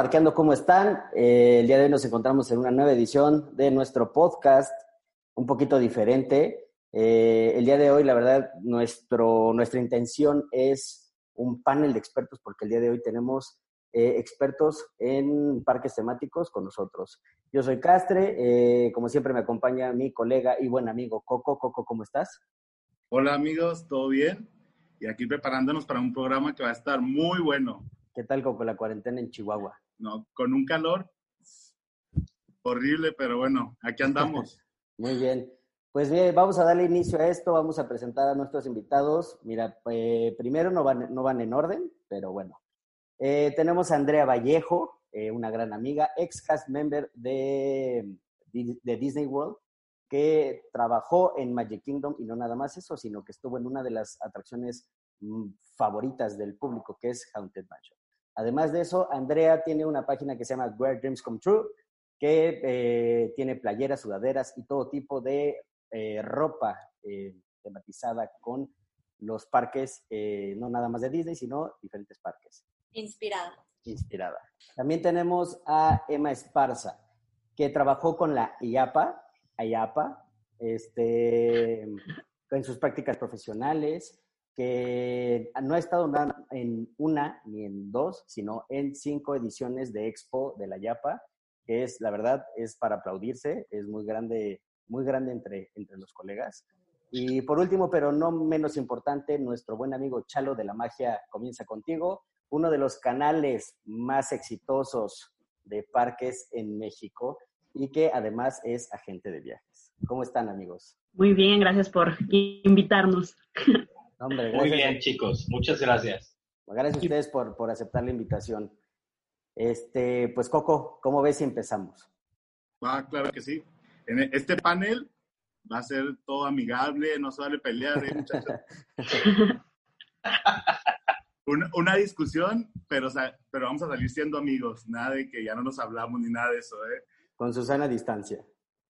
Parqueando, ¿cómo están? Eh, el día de hoy nos encontramos en una nueva edición de nuestro podcast, un poquito diferente. Eh, el día de hoy, la verdad, nuestro, nuestra intención es un panel de expertos, porque el día de hoy tenemos eh, expertos en parques temáticos con nosotros. Yo soy Castre, como siempre me acompaña mi colega y buen amigo Coco. Coco, ¿cómo estás? Hola amigos, ¿todo bien? Y aquí preparándonos para un programa que va a estar muy bueno. ¿Qué tal con la cuarentena en Chihuahua? No, con un calor horrible, pero bueno, aquí andamos. Muy bien. Pues bien, vamos a darle inicio a esto, vamos a presentar a nuestros invitados. Mira, eh, primero no van, no van en orden, pero bueno. Eh, tenemos a Andrea Vallejo, eh, una gran amiga, ex cast member de, de Disney World, que trabajó en Magic Kingdom y no nada más eso, sino que estuvo en una de las atracciones mm, favoritas del público, que es Haunted Mansion. Además de eso, Andrea tiene una página que se llama Where Dreams Come True, que eh, tiene playeras, sudaderas y todo tipo de eh, ropa eh, tematizada con los parques, no nada más de Disney, sino diferentes parques. Inspirada. Inspirada. También tenemos a Emma Esparza, que trabajó con la IAPA, IAPA, este, en sus prácticas profesionales, que no ha estado en una ni en dos, sino en cinco ediciones de Expo de la Yapa, que es, la verdad, es para aplaudirse, es muy grande, muy grande entre, entre los colegas. Y por último, pero no menos importante, nuestro buen amigo Chalo de la Magia comienza contigo, uno de los canales más exitosos de parques en México y que además es agente de viajes. ¿Cómo están, amigos? Muy bien, gracias por invitarnos. Muy bien, chicos. Muchas gracias. Gracias a ustedes por, por aceptar la invitación. Este, pues Coco, ¿cómo ves si empezamos? Ah, claro que sí. En este panel va a ser todo amigable, no se vale pelear, ¿eh, muchachos? una, discusión, pero, pero vamos a salir siendo amigos, nada de que ya no nos hablamos ni nada de eso, ¿eh? Con Susana a distancia.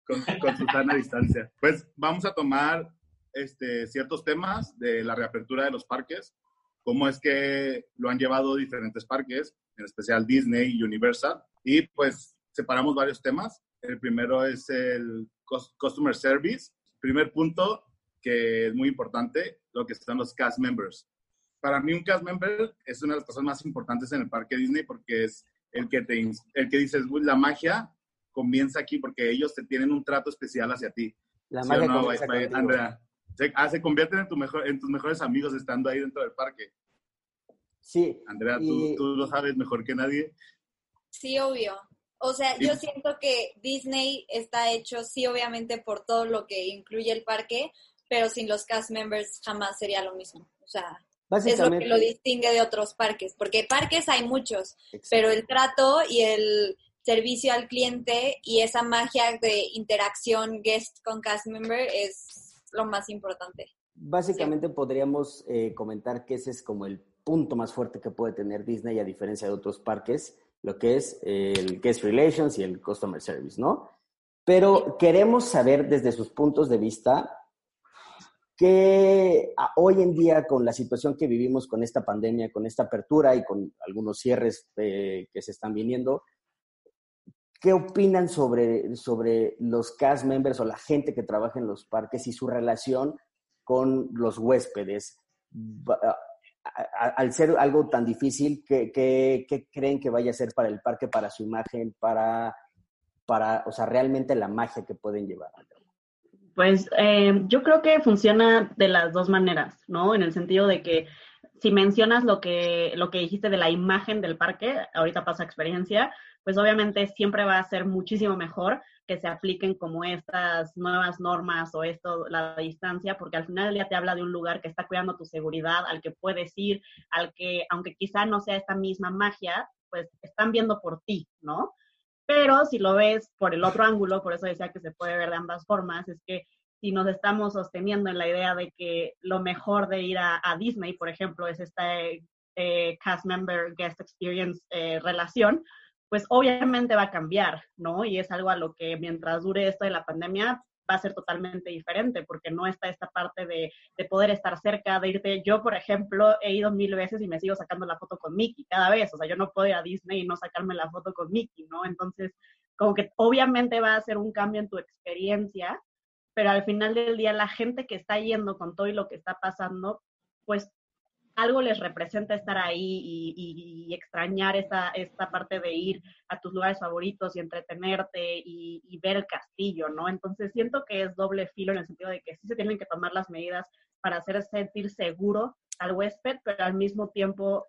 Con, con Susana a distancia. Pues vamos a tomar este, ciertos temas de la reapertura de los parques, cómo es que lo han llevado diferentes parques, en especial Disney y Universal, y pues separamos varios temas. El primero es el Customer Service. Primer punto, que es muy importante, lo que están los cast members. Para mí un cast member es una de las personas más importantes en el parque Disney porque es el que, te, el que dices, la magia comienza aquí porque ellos te tienen un trato especial hacia ti. La magia comienza Andrea se, ah, se convierten en, tu mejor, en tus mejores amigos estando ahí dentro del parque. Sí. Andrea, tú, tú lo sabes mejor que nadie. Sí, obvio. O sea, yo siento que Disney está hecho, sí, obviamente, por todo lo que incluye el parque, pero sin los cast members jamás sería lo mismo. O sea, es lo que lo distingue de otros parques, porque parques hay muchos, pero el trato y el servicio al cliente y esa magia de interacción guest con cast member es lo más importante. Básicamente podríamos eh, comentar que ese es como el punto más fuerte que puede tener Disney a diferencia de otros parques, lo que es el Guest Relations y el Customer Service, ¿no? Pero queremos saber desde sus puntos de vista que hoy en día con la situación que vivimos con esta pandemia, con esta apertura y con algunos cierres eh, que se están viniendo, ¿Qué opinan sobre, sobre los cast members o la gente que trabaja en los parques y su relación con los huéspedes? Al ser algo tan difícil, ¿qué, qué, creen que vaya a ser para el parque, para su imagen, para, para o sea, realmente la magia que pueden llevar? Pues eh, yo creo que funciona de las dos maneras, ¿no? En el sentido de que si mencionas lo que, lo que dijiste de la imagen del parque, ahorita pasa experiencia, pues obviamente siempre va a ser muchísimo mejor que se apliquen como estas nuevas normas o esto, la distancia, porque al final día te habla de un lugar que está cuidando tu seguridad, al que puedes ir, al que, aunque quizá no sea esta misma magia, pues están viendo por ti, ¿no? Pero si lo ves por el otro ángulo, por eso decía que se puede ver de ambas formas, es que si nos estamos sosteniendo en la idea de que lo mejor de ir a, Disney, por ejemplo, es esta eh, cast member guest experience eh, relación, pues obviamente va a cambiar, ¿no? Y es algo a lo que mientras dure esto de la pandemia va a ser totalmente diferente porque no está esta parte de, de, poder estar cerca, de irte. Yo, por ejemplo, he ido mil veces y me sigo sacando la foto con Mickey cada vez. O sea, yo no puedo ir a Disney y no sacarme la foto con Mickey, ¿no? Entonces, como que obviamente va a ser un cambio en tu experiencia, pero al final del día la gente que está yendo con todo y lo que está pasando, pues algo les representa estar ahí y, extrañar esta, esta parte de ir a tus lugares favoritos y entretenerte y, y, ver el castillo, ¿no? Entonces siento que es doble filo en el sentido de que sí se tienen que tomar las medidas para hacer sentir seguro al huésped, pero al mismo tiempo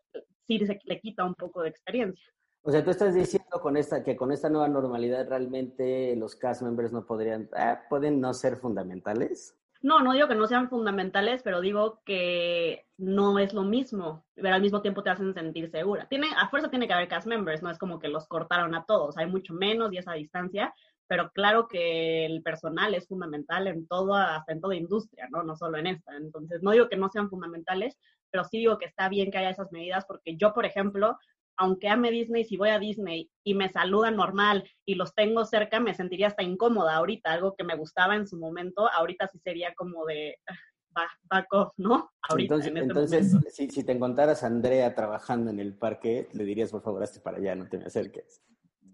sí se le quita un poco de experiencia. O sea, tú estás diciendo con esta, que con esta nueva normalidad realmente los cast members no podrían, ah, pueden no ser fundamentales. No, no digo que no sean fundamentales, pero digo que no es lo mismo, pero al mismo tiempo te hacen sentir segura. Tiene, a fuerza tiene que haber cast members, no es como que los cortaron a todos, hay mucho menos y esa distancia, pero claro que el personal es fundamental en todo, hasta en toda industria, ¿no? No solo en esta. Entonces, no digo que no sean fundamentales, pero sí digo que está bien que haya esas medidas, porque yo, por ejemplo, aunque ame Disney, si voy a Disney y me saludan normal y los tengo cerca, me sentiría hasta incómoda ahorita, algo que me gustaba en su momento, ahorita sí sería como de ah, back off, ¿no? Ahorita, entonces, este entonces si, si, te encontraras a Andrea trabajando en el parque, le dirías, por favor, hazte para allá, no te me acerques.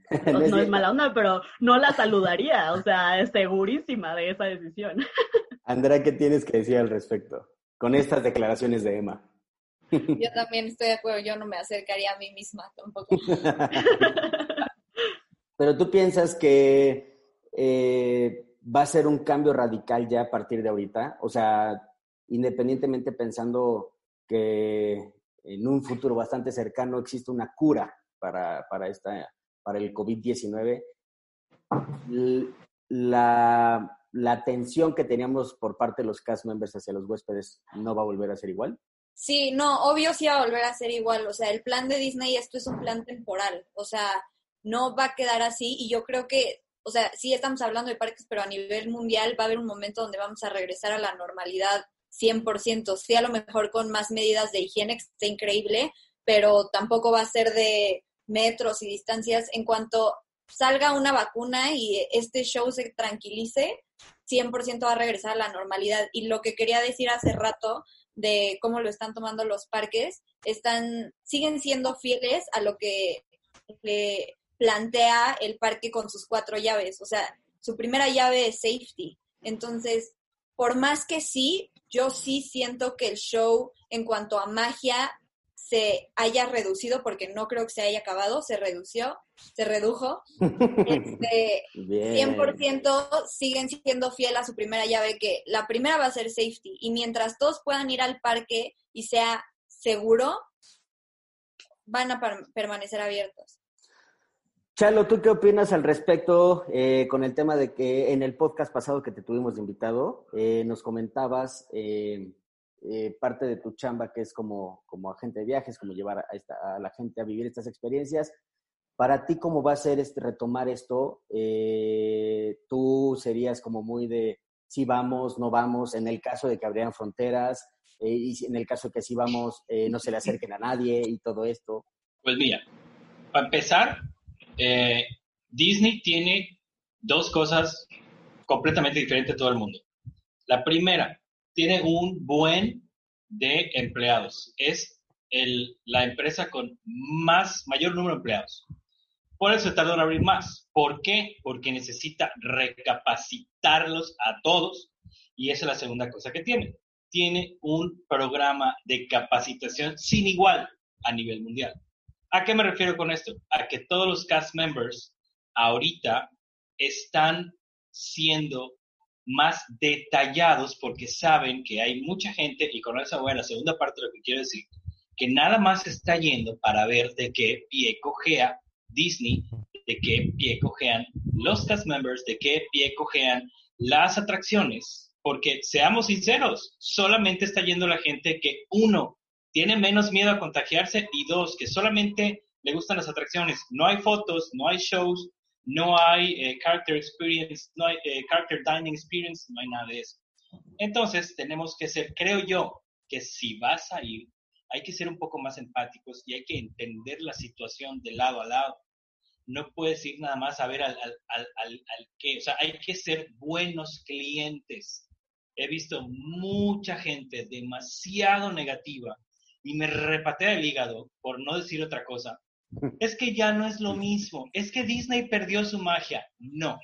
No, no es mala onda, pero no la saludaría, o sea, es segurísima de esa decisión. Andrea, ¿qué tienes que decir al respecto con estas declaraciones de Emma? Yo también estoy de acuerdo, yo no me acercaría a mí misma tampoco. Pero tú piensas que eh, va a ser un cambio radical ya a partir de ahorita, o sea, independientemente pensando que en un futuro bastante cercano existe una cura para, para, esta, para el COVID-19, la, la atención que teníamos por parte de los cast members hacia los huéspedes no va a volver a ser igual. Sí, no, obvio sí va a volver a ser igual. O sea, el plan de Disney, esto es un plan temporal. O sea, no va a quedar así. Y yo creo que, o sea, sí estamos hablando de parques, pero a nivel mundial va a haber un momento donde vamos a regresar a la normalidad 100%. Sí, a lo mejor con más medidas de higiene, que está increíble, pero tampoco va a ser de metros y distancias. En cuanto salga una vacuna y este show se tranquilice, 100% va a regresar a la normalidad. Y lo que quería decir hace rato de cómo lo están tomando los parques, están, siguen siendo fieles a lo que plantea el parque con sus cuatro llaves. O sea, su primera llave es safety. Entonces, por más que sí, yo sí siento que el show en cuanto a magia se haya reducido, porque no creo que se haya acabado, se redució, se redujo. Este, 100% siguen siendo fiel a su primera llave, que la primera va a ser safety. Y mientras todos puedan ir al parque y sea seguro, van a permanecer abiertos. Chalo, ¿tú qué opinas al respecto eh, con el tema de que en el podcast pasado que te tuvimos de invitado, eh, nos comentabas eh, eh, parte de tu chamba, que es como, como agente de viajes, como llevar a, la gente a vivir estas experiencias. Para ti, ¿cómo va a ser este, retomar esto? Eh, tú serías como muy de si vamos, no vamos, en el caso de que abrieran fronteras, eh, y en el caso de que si vamos, no se le acerquen a nadie y todo esto. Pues mira, para empezar, Disney tiene dos cosas completamente diferentes a todo el mundo. La primera, tiene un buen de empleados. Es el, la empresa con más, mayor número de empleados. Por eso tardó en abrir más. ¿Por qué? Porque necesita recapacitarlos a todos y esa es la segunda cosa que tiene. Tiene un programa de capacitación sin igual a nivel mundial. ¿A qué me refiero con esto? A que todos los cast members ahorita están siendo más detallados porque saben que hay mucha gente, y con esa voy a la segunda parte de lo que quiero decir, que nada más está yendo para ver de qué pie cojea Disney, de qué pie cojean los cast members, de qué pie cojean las atracciones, porque seamos sinceros, solamente está yendo la gente que uno tiene menos miedo a contagiarse y dos, que solamente le gustan las atracciones. No hay fotos, no hay shows, no hay eh, character experience, no hay eh, character dining experience, no hay nada de eso. Entonces, tenemos que ser, creo yo, que si vas a ir, hay que ser un poco más empáticos y hay que entender la situación de lado a lado. no puedes ir nada más a ver al, al, al, al, que, o sea, hay que ser buenos clientes. He visto mucha gente demasiado negativa y me repatea el hígado, por no decir otra cosa. Es que ya no es lo mismo, es que Disney perdió su magia. No,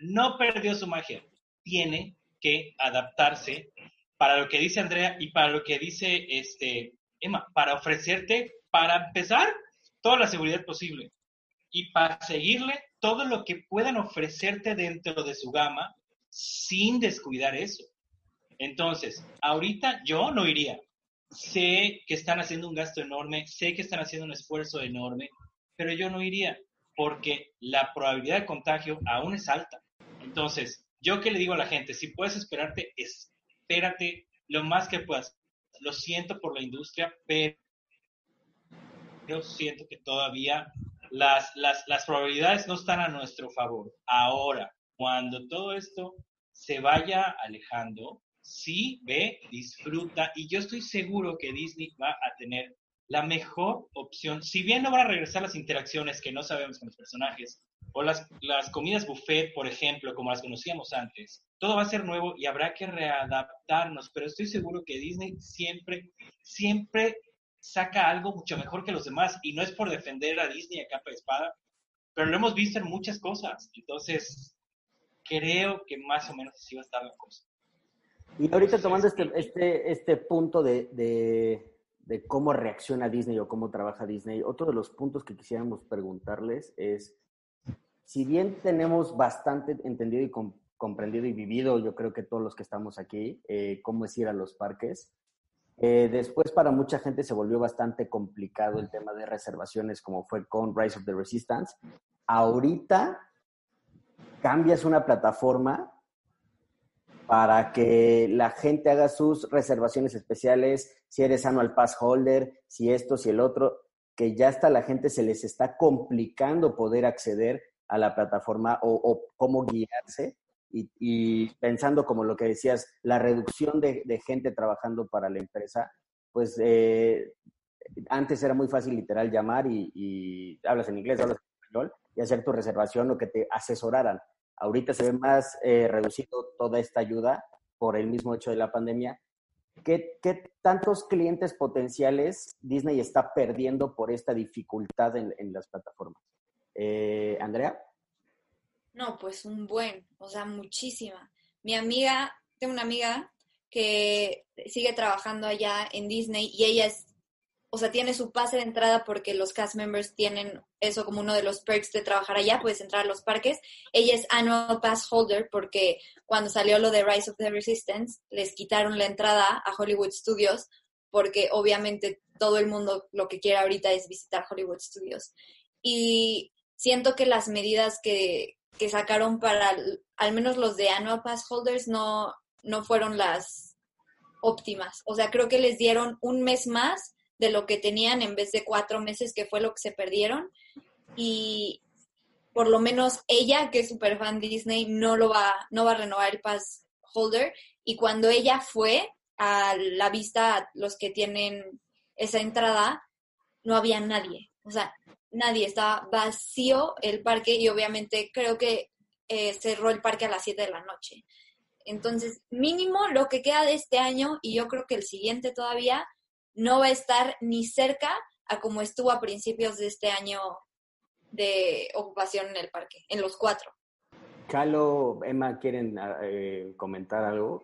no perdió su magia. Tiene que adaptarse para lo que dice Andrea y para lo que dice este Emma, para ofrecerte, para empezar, toda la seguridad posible y para seguirle todo lo que puedan ofrecerte dentro de su gama sin descuidar eso. Entonces, ahorita yo no iría. Sé que están haciendo un gasto enorme, sé que están haciendo un esfuerzo enorme, pero yo no iría porque la probabilidad de contagio aún es alta. Entonces, yo que le digo a la gente, si puedes esperarte, espérate lo más que puedas. Lo siento por la industria, pero yo siento que todavía las, las, las probabilidades no están a nuestro favor. Ahora, cuando todo esto se vaya alejando, sí, ve, disfruta, y yo estoy seguro que Disney va a tener la mejor opción, si bien no van a regresar las interacciones que no sabemos con los personajes, o las, comidas buffet, por ejemplo, como las conocíamos antes, todo va a ser nuevo y habrá que readaptarnos, pero estoy seguro que Disney siempre, siempre saca algo mucho mejor que los demás. Y no es por defender a Disney a capa de espada, pero lo hemos visto en muchas cosas. Entonces, creo que más o menos así va a estar la cosa. Y ahorita tomando este, este, este punto de, de, cómo reacciona Disney o cómo trabaja Disney, otro de los puntos que quisiéramos preguntarles es, si bien tenemos bastante entendido y comprendido y vivido, yo creo que todos los que estamos aquí, eh, cómo es ir a los parques, eh, después para mucha gente se volvió bastante complicado el tema de reservaciones como fue con Rise of the Resistance. Ahorita cambias una plataforma para que la gente haga sus reservaciones especiales, si eres annual pass holder, si esto, si el otro, que ya hasta la gente se les está complicando poder acceder a la plataforma o, cómo guiarse y, pensando como lo que decías, la reducción de, gente trabajando para la empresa, pues eh, antes era muy fácil literal llamar y, hablas en inglés, hablas en español y hacer tu reservación o que te asesoraran. Ahorita se ve más eh, reducido toda esta ayuda por el mismo hecho de la pandemia. ¿Qué, ¿Qué, tantos clientes potenciales Disney está perdiendo por esta dificultad en, en las plataformas? Eh, Andrea. No, pues un buen, o sea, muchísima. Mi amiga, tengo una amiga que sigue trabajando allá en Disney y ella es, o sea, tiene su pase de entrada porque los cast members tienen eso como uno de los perks de trabajar allá, puedes entrar a los parques. Ella es annual pass holder porque cuando salió lo de Rise of the Resistance, les quitaron la entrada a Hollywood Studios porque obviamente todo el mundo lo que quiere ahorita es visitar Hollywood Studios. Y siento que las medidas que, que sacaron para al menos los de annual pass holders no, no fueron las óptimas. O sea, creo que les dieron un mes más de lo que tenían en vez de cuatro meses, que fue lo que se perdieron. Y por lo menos ella, que es super fan Disney, no lo va, no va a renovar el pass holder. Y cuando ella fue a la vista, los que tienen esa entrada, no había nadie. O sea, nadie, estaba vacío el parque y obviamente creo que eh, cerró el parque a las 7 de la noche. Entonces, mínimo lo que queda de este año y yo creo que el siguiente todavía no va a estar ni cerca a como estuvo a principios de este año de ocupación en el parque, en los cuatro. Calo, Emma, ¿quieren eh, comentar algo?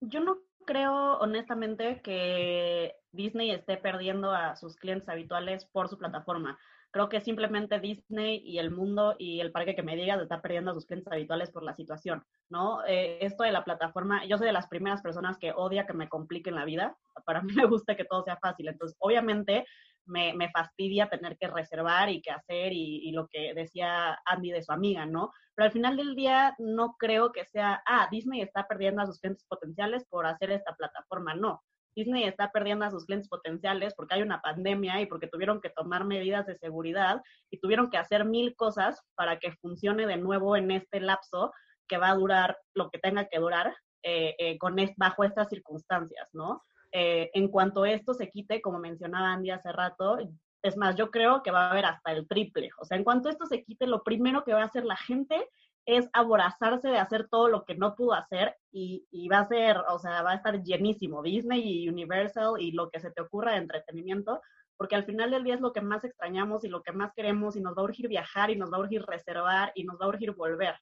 Yo no creo honestamente que Disney esté perdiendo a sus clientes habituales por su plataforma. Creo que simplemente Disney y el mundo y el parque que me digas está perdiendo a sus clientes habituales por la situación, ¿no? Eh, esto de la plataforma, yo soy de las primeras personas que odia que me compliquen la vida. Para mí me gusta que todo sea fácil. Entonces, obviamente, me, fastidia tener que reservar y qué hacer y, y, lo que decía Andy de su amiga, ¿no? Pero al final del día no creo que sea, ah, Disney está perdiendo a sus clientes potenciales por hacer esta plataforma, no. Disney está perdiendo a sus clientes potenciales porque hay una pandemia y porque tuvieron que tomar medidas de seguridad y tuvieron que hacer mil cosas para que funcione de nuevo en este lapso que va a durar lo que tenga que durar eh, eh, con bajo estas circunstancias, ¿no? Eh, en cuanto esto se quite, como mencionaba Andy hace rato, Es más, yo creo que va a haber hasta el triple. O sea, en cuanto esto se quite, lo primero que va a hacer la gente es aborazarse de hacer todo lo que no pudo hacer y, y, va a ser, o sea, va a estar llenísimo Disney y Universal y lo que se te ocurra de entretenimiento, porque al final del día es lo que más extrañamos y lo que más queremos y nos va a urgir viajar y nos va a urgir reservar y nos va a urgir volver.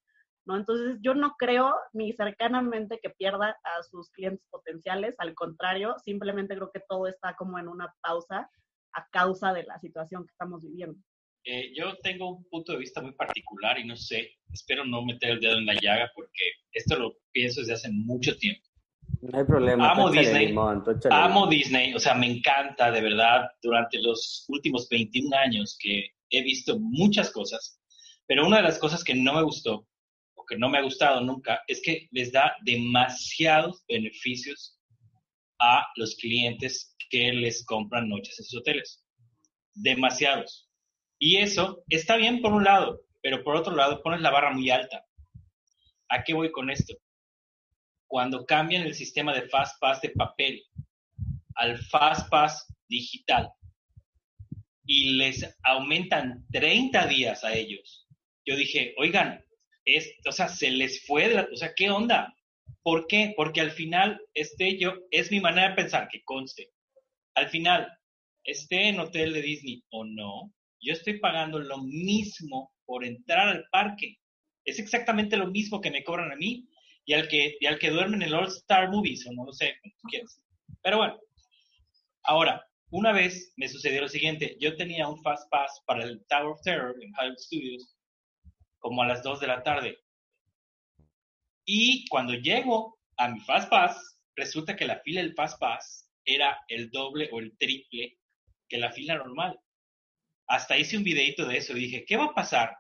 ¿no? Entonces yo no creo ni cercanamente que pierda a sus clientes potenciales, al contrario, simplemente creo que todo está como en una pausa a causa de la situación que estamos viviendo. Eh, yo tengo un punto de vista muy particular y no sé, espero no meter el dedo en la llaga porque esto lo pienso desde hace mucho tiempo. No hay problema. Amo Disney. amo Disney. O sea, me encanta de verdad durante los últimos 21 años que he visto muchas cosas. Pero una de las cosas que no me gustó que no me ha gustado nunca, es que les da demasiados beneficios a los clientes que les compran noches en sus hoteles. Demasiados. Y eso está bien por un lado, pero por otro lado pones la barra muy alta. ¿A qué voy con esto? Cuando cambian el sistema de Fast Pass de papel al Fast Pass digital y les aumentan 30 días a ellos, yo dije, oigan, es, o sea, se les fue de la, o sea, ¿qué onda? ¿Por qué? Porque al final, este yo, es mi manera de pensar, que conste. Al final, esté en hotel de Disney o no, yo estoy pagando lo mismo por entrar al parque. Es exactamente lo mismo que me cobran a mí y al que, y al que duerme en el All Star Movies, o no lo sé, como tú quieras. Pero bueno, ahora, una vez me sucedió lo siguiente. Yo tenía un Fast Pass para el Tower of Terror en Hollywood Studios como a las 2 de la tarde. Y cuando llego a mi Fast Pass, resulta que la fila del Fast Pass era el doble o el triple que la fila normal. Hasta hice un videito de eso y dije, ¿qué va a pasar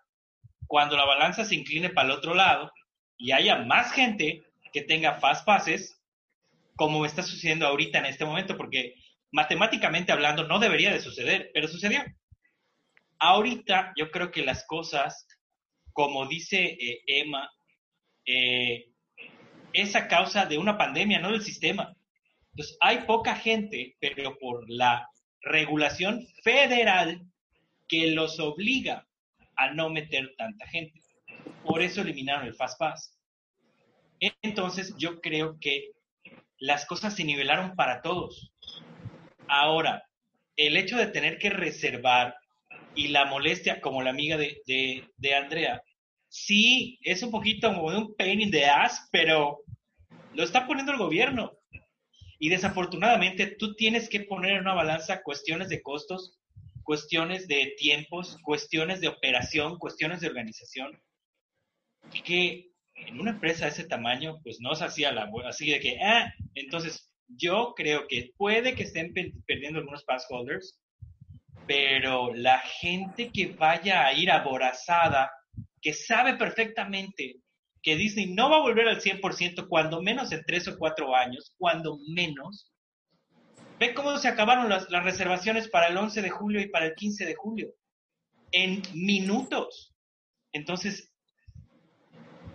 cuando la balanza se incline para el otro lado y haya más gente que tenga Fast Passes, como está sucediendo ahorita en este momento? Porque matemáticamente hablando no debería de suceder, pero sucedió. Ahorita yo creo que las cosas como dice eh, Emma, eh, es a causa de una pandemia, no del sistema. Entonces, hay poca gente, pero por la regulación federal que los obliga a no meter tanta gente. Por eso eliminaron el Fast Pass. Entonces, yo creo que las cosas se nivelaron para todos. Ahora, el hecho de tener que reservar y la molestia, como la amiga de, de, Andrea, sí, es un poquito como un pain in the ass, pero lo está poniendo el gobierno. Y desafortunadamente tú tienes que poner en una balanza cuestiones de costos, cuestiones de tiempos, cuestiones de operación, cuestiones de organización, que en una empresa de ese tamaño, pues no se hacía la así de que, ah, entonces yo creo que puede que estén perdiendo algunos pass holders, pero la gente que vaya a ir aborazada, que sabe perfectamente que Disney no va a volver al 100%, cuando menos en tres o cuatro años, cuando menos, ve cómo se acabaron las, reservaciones para el 11 de julio y para el 15 de julio, en minutos. Entonces,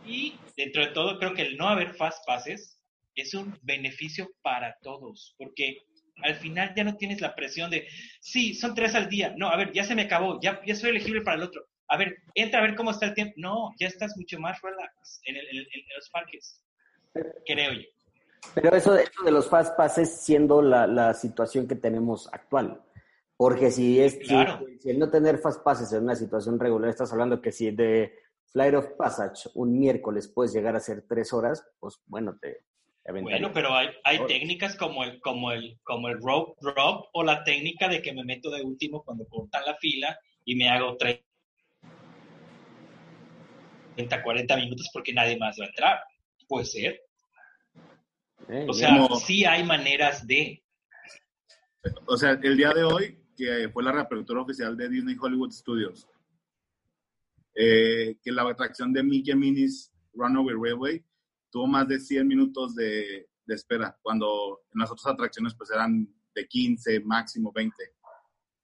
y dentro de todo, creo que el no haber fast passes es un beneficio para todos, porque al final ya no tienes la presión de, sí, son tres al día. No, a ver, ya se me acabó, ya, ya soy elegible para el otro. A ver, entra a ver cómo está el tiempo. No, ya estás mucho más relax en, los parques, creo yo. Pero eso de, de los fast passes siendo la, situación que tenemos actual. Porque si es si, el no tener fast passes en una situación regular, estás hablando que si de Flight of Passage un miércoles puedes llegar a ser tres horas, pues bueno, te, bueno, pero hay, hay técnicas como el, como, el, como el rope drop o la técnica de que me meto de último cuando cortan la fila y me hago 30, 40 minutos porque nadie más va a entrar. Puede ser. Eh, o sea, sí hay maneras de. O sea, el día de hoy, que fue la reapertura oficial de Disney Hollywood Studios, eh, que la atracción de Mickey Minnie's Runaway Railway tuvo más de 100 minutos de, espera, cuando en las otras atracciones pues eran de 15, máximo 20.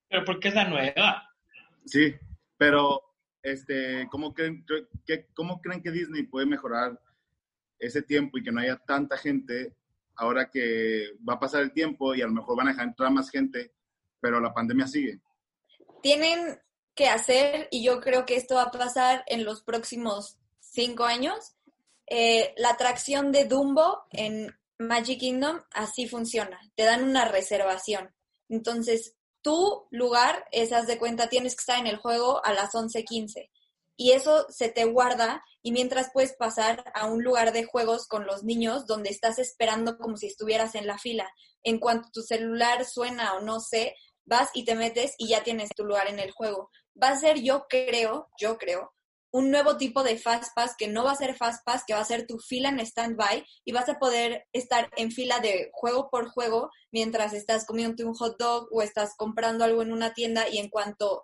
Pero porque es la nueva. Sí, pero este, ¿cómo, creen, que, ¿cómo creen que Disney puede mejorar ese tiempo y que no haya tanta gente ahora que va a pasar el tiempo y a lo mejor van a dejar entrar más gente, pero la pandemia sigue? tienen que hacer, y yo creo que esto va a pasar en los próximos cinco años, eh, la atracción de Dumbo en Magic Kingdom así funciona. Te dan una reservación. Entonces, tu lugar, esas de cuenta, tienes que estar en el juego a las 11:15. Y eso se te guarda y mientras puedes pasar a un lugar de juegos con los niños donde estás esperando como si estuvieras en la fila. En cuanto tu celular suena o no sé, vas y te metes y ya tienes tu lugar en el juego. Va a ser, yo creo, yo creo, un nuevo tipo de Fast Pass que no va a ser Fast Pass, que va a ser tu fila en stand-by y vas a poder estar en fila de juego por juego mientras estás comiendo un hot dog o estás comprando algo en una tienda y en cuanto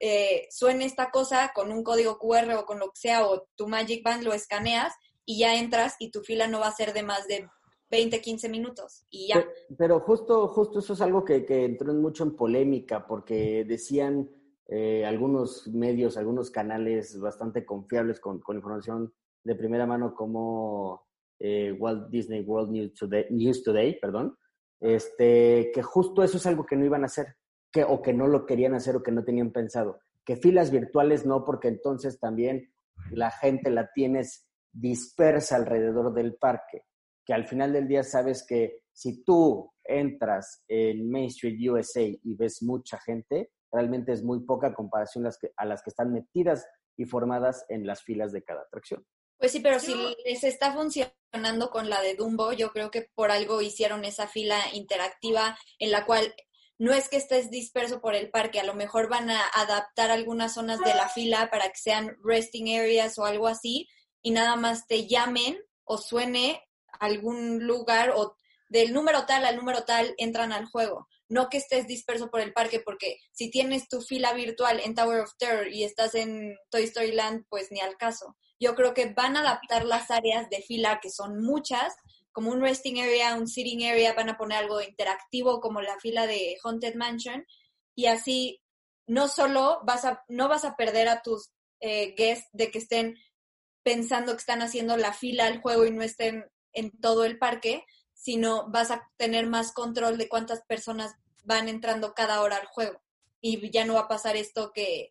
eh, suene esta cosa con un código QR o con lo que sea o tu Magic Band lo escaneas y ya entras y tu fila no va a ser de más de 20, 15 minutos y ya. Pero, justo, justo eso es algo que, que entró mucho en polémica porque decían eh, algunos medios, algunos canales bastante confiables con, información de primera mano como eh, Walt Disney World News Today, News Today, perdón, este, que justo eso es algo que no iban a hacer, que, o que no lo querían hacer o que no tenían pensado. Que filas virtuales no, porque entonces también la gente la tienes dispersa alrededor del parque, que al final del día sabes que si tú entras en Main Street USA y ves mucha gente, realmente es muy poca comparación a las que están metidas y formadas en las filas de cada atracción. Pues sí, pero si les está funcionando con la de Dumbo, yo creo que por algo hicieron esa fila interactiva en la cual no es que estés disperso por el parque, a lo mejor van a adaptar algunas zonas de la fila para que sean resting areas o algo así y nada más te llamen o suene algún lugar o del número tal al número tal entran al juego no que estés disperso por el parque, porque si tienes tu fila virtual en Tower of Terror y estás en Toy Story Land, pues ni al caso. Yo creo que van a adaptar las áreas de fila, que son muchas, como un resting area, un sitting area, van a poner algo interactivo como la fila de Haunted Mansion, y así no solo vas a, no vas a perder a tus eh, guests de que estén pensando que están haciendo la fila al juego y no estén en todo el parque, sino vas a tener más control de cuántas personas van entrando cada hora al juego. Y ya no va a pasar esto que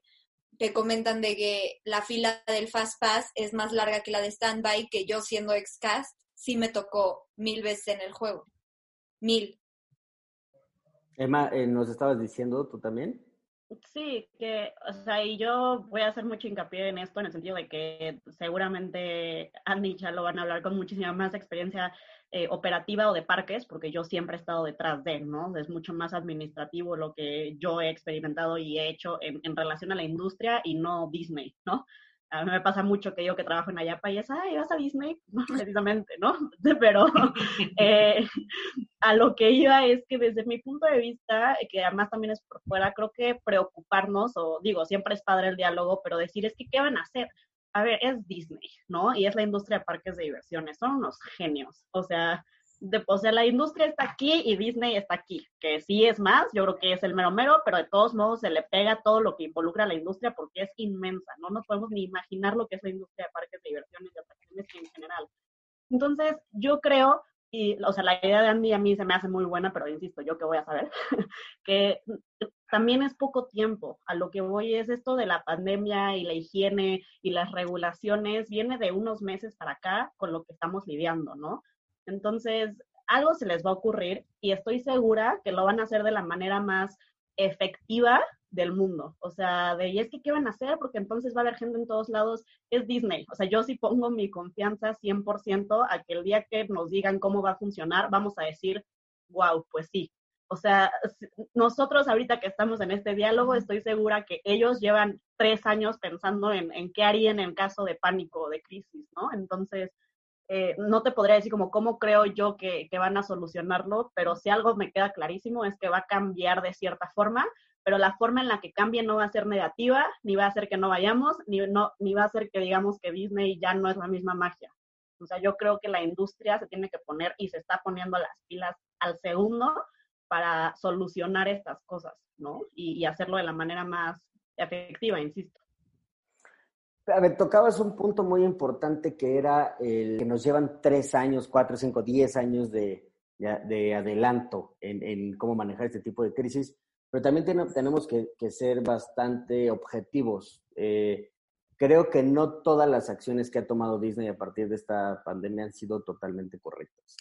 te comentan de que la fila del Fast Pass es más larga que la de Standby, que yo siendo ex-cast sí me tocó mil veces en el juego. Mil. Emma, eh, ¿nos estabas diciendo tú también? Sí, que, o sea, y yo voy a hacer mucho hincapié en esto, en el sentido de que seguramente Andy ya lo van a hablar con muchísima más experiencia eh, operativa o de parques, porque yo siempre he estado detrás de, ¿no? Es mucho más administrativo lo que yo he experimentado y he hecho en, en relación a la industria y no Disney, ¿no? A mí me pasa mucho que yo que trabajo en Ayapa y es, ay, vas a Disney, precisamente, ¿no? Pero eh, a lo que iba es que desde mi punto de vista, que además también es por fuera, creo que preocuparnos, o digo, siempre es padre el diálogo, pero decir es que, ¿qué van a hacer? A ver, es Disney, ¿no? Y es la industria de parques de diversiones, son unos genios, o sea, o sea, la industria está aquí y Disney está aquí, que sí es más, yo creo que es el mero mero, pero de todos modos se le pega todo lo que involucra a la industria porque es inmensa, no nos podemos ni imaginar lo que es la industria de parques de diversiones y atracciones en general. Entonces, yo creo, y, o sea, la idea de Andy a mí se me hace muy buena, pero insisto, yo que voy a saber, que también es poco tiempo. A lo que voy es esto de la pandemia y la higiene y las regulaciones, viene de unos meses para acá con lo que estamos lidiando, ¿no? Entonces, algo se les va a ocurrir y estoy segura que lo van a hacer de la manera más efectiva del mundo. O sea, de, ¿y es que qué van a hacer? Porque entonces va a haber gente en todos lados. Es Disney. O sea, yo sí pongo mi confianza 100% a que el día que nos digan cómo va a funcionar, vamos a decir, wow, pues sí. O sea, nosotros ahorita que estamos en este diálogo, estoy segura que ellos llevan tres años pensando en, en qué harían en caso de pánico o de crisis, ¿no? Entonces, eh, no te podría decir como cómo creo yo que, van a solucionarlo, pero si algo me queda clarísimo es que va a cambiar de cierta forma, pero la forma en la que cambie no va a ser negativa, ni va a hacer que no vayamos, ni, no, ni va a ser que digamos que Disney ya no es la misma magia. O sea, yo creo que la industria se tiene que poner y se está poniendo las pilas al segundo para solucionar estas cosas, ¿no? y hacerlo de la manera más efectiva, insisto. A ver, tocabas un punto muy importante que era el que nos llevan tres años, cuatro, cinco, diez años de, de, adelanto en, cómo manejar este tipo de crisis. pero también tenemos que, ser bastante objetivos. Eh, creo que no todas las acciones que ha tomado Disney a partir de esta pandemia han sido totalmente correctas.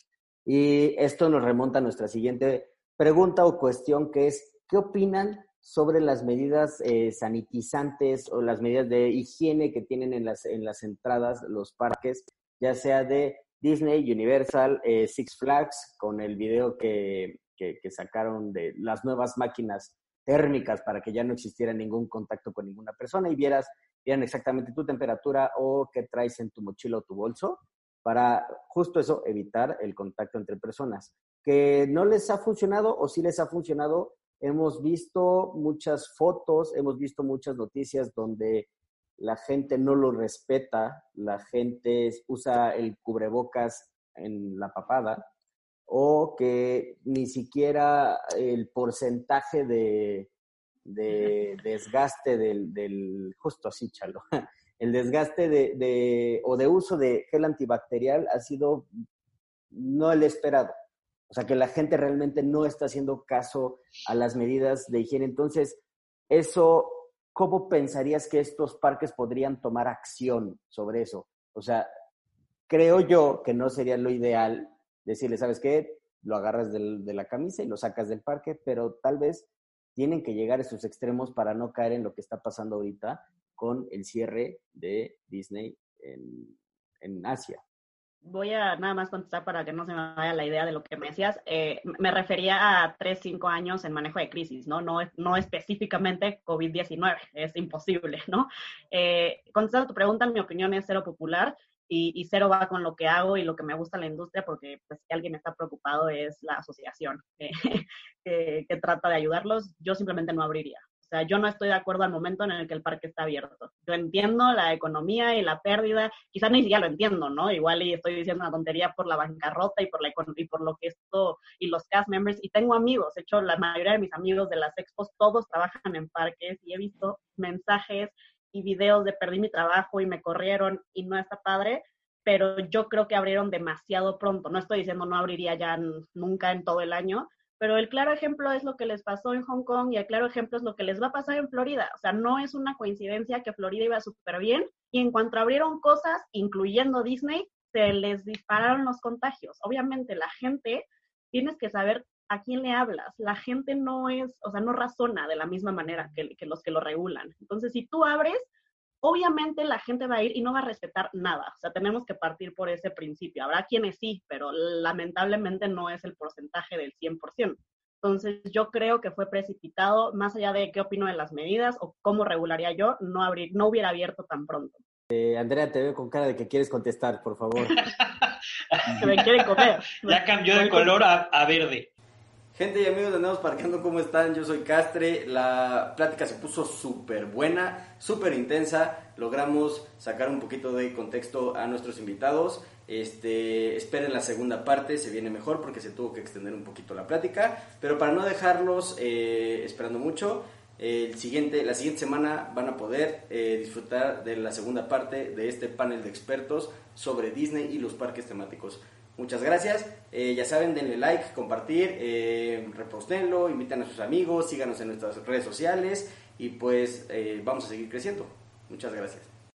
Y esto nos remonta a nuestra siguiente pregunta o cuestión, que es, ¿qué opinan sobre las medidas eh, sanitizantes o las medidas de higiene que tienen en las, en las entradas los parques, ya sea de Disney, Universal, eh, Six Flags, con el video que, que, sacaron de las nuevas máquinas térmicas para que ya no existiera ningún contacto con ninguna persona y vieras, vieran exactamente tu temperatura o qué traes en tu mochila o tu bolso para justo eso evitar el contacto entre personas. Que no les ha funcionado o sí les ha funcionado, hemos visto muchas fotos, hemos visto muchas noticias donde la gente no lo respeta, la gente usa el cubrebocas en la papada o que ni siquiera el porcentaje de, desgaste del, justo así, chalo, el desgaste de, o de uso de gel antibacterial ha sido no el esperado. O sea, que la gente realmente no está haciendo caso a las medidas de higiene. Entonces, eso, ¿cómo pensarías que estos parques podrían tomar acción sobre eso? O sea, creo yo que no sería lo ideal decirle, ¿sabes qué? Lo agarras de la camisa y lo sacas del parque, pero tal vez tienen que llegar a esos extremos para no caer en lo que está pasando ahorita con el cierre de Disney en, en Asia voy a nada más contestar para que no se me vaya la idea de lo que me decías. Eh, me refería a 3, 5 años en manejo de crisis, ¿no? No, no específicamente COVID-19, es imposible, ¿no? Eh, contestando tu pregunta, mi opinión es cero popular y, cero va con lo que hago y lo que me gusta en la industria porque pues, si alguien está preocupado es la asociación que trata de ayudarlos. Yo simplemente no abriría. O sea, yo no estoy de acuerdo al momento en el que el parque está abierto. Yo entiendo la economía y la pérdida, quizás ni siquiera lo entiendo, ¿no? Igual y estoy diciendo una tontería por la bancarrota y por, la, y por lo que esto, y los cast members, y tengo amigos, de hecho, la mayoría de mis amigos de las expos, todos trabajan en parques y he visto mensajes y videos de perdí mi trabajo y me corrieron y no está padre, pero yo creo que abrieron demasiado pronto. No estoy diciendo no abriría ya nunca en todo el año, pero el claro ejemplo es lo que les pasó en Hong Kong y el claro ejemplo es lo que les va a pasar en Florida. O sea, no es una coincidencia que Florida iba súper bien y en cuanto abrieron cosas, incluyendo Disney, se les dispararon los contagios. Obviamente la gente, tienes que saber a quién le hablas. La gente no es, o sea, no razona de la misma manera que, que los que lo regulan. Entonces, si tú abres, obviamente la gente va a ir y no va a respetar nada. O sea, tenemos que partir por ese principio. Habrá quienes sí, pero lamentablemente no es el porcentaje del 100%. Entonces, yo creo que fue precipitado, más allá de qué opino de las medidas o cómo regularía yo, no, abrir, no hubiera abierto tan pronto. Eh, Andrea, te veo con cara de que quieres contestar, por favor. que me quiere comer. Ya cambió de color a verde. Gente y amigos Nuevos Parqueando, ¿cómo están? Yo soy Castre. La plática se puso súper buena, súper intensa. Logramos sacar un poquito de contexto a nuestros invitados. Este, esperen la segunda parte, se viene mejor porque se tuvo que extender un poquito la plática. Pero para no dejarlos eh, esperando mucho, el siguiente, la siguiente semana van a poder eh, disfrutar de la segunda parte de este panel de expertos sobre Disney y los parques temáticos. Muchas gracias. Eh, ya saben, denle like, compartir, eh, repostenlo, inviten a sus amigos, síganos en nuestras redes sociales y pues eh, vamos a seguir creciendo. Muchas gracias.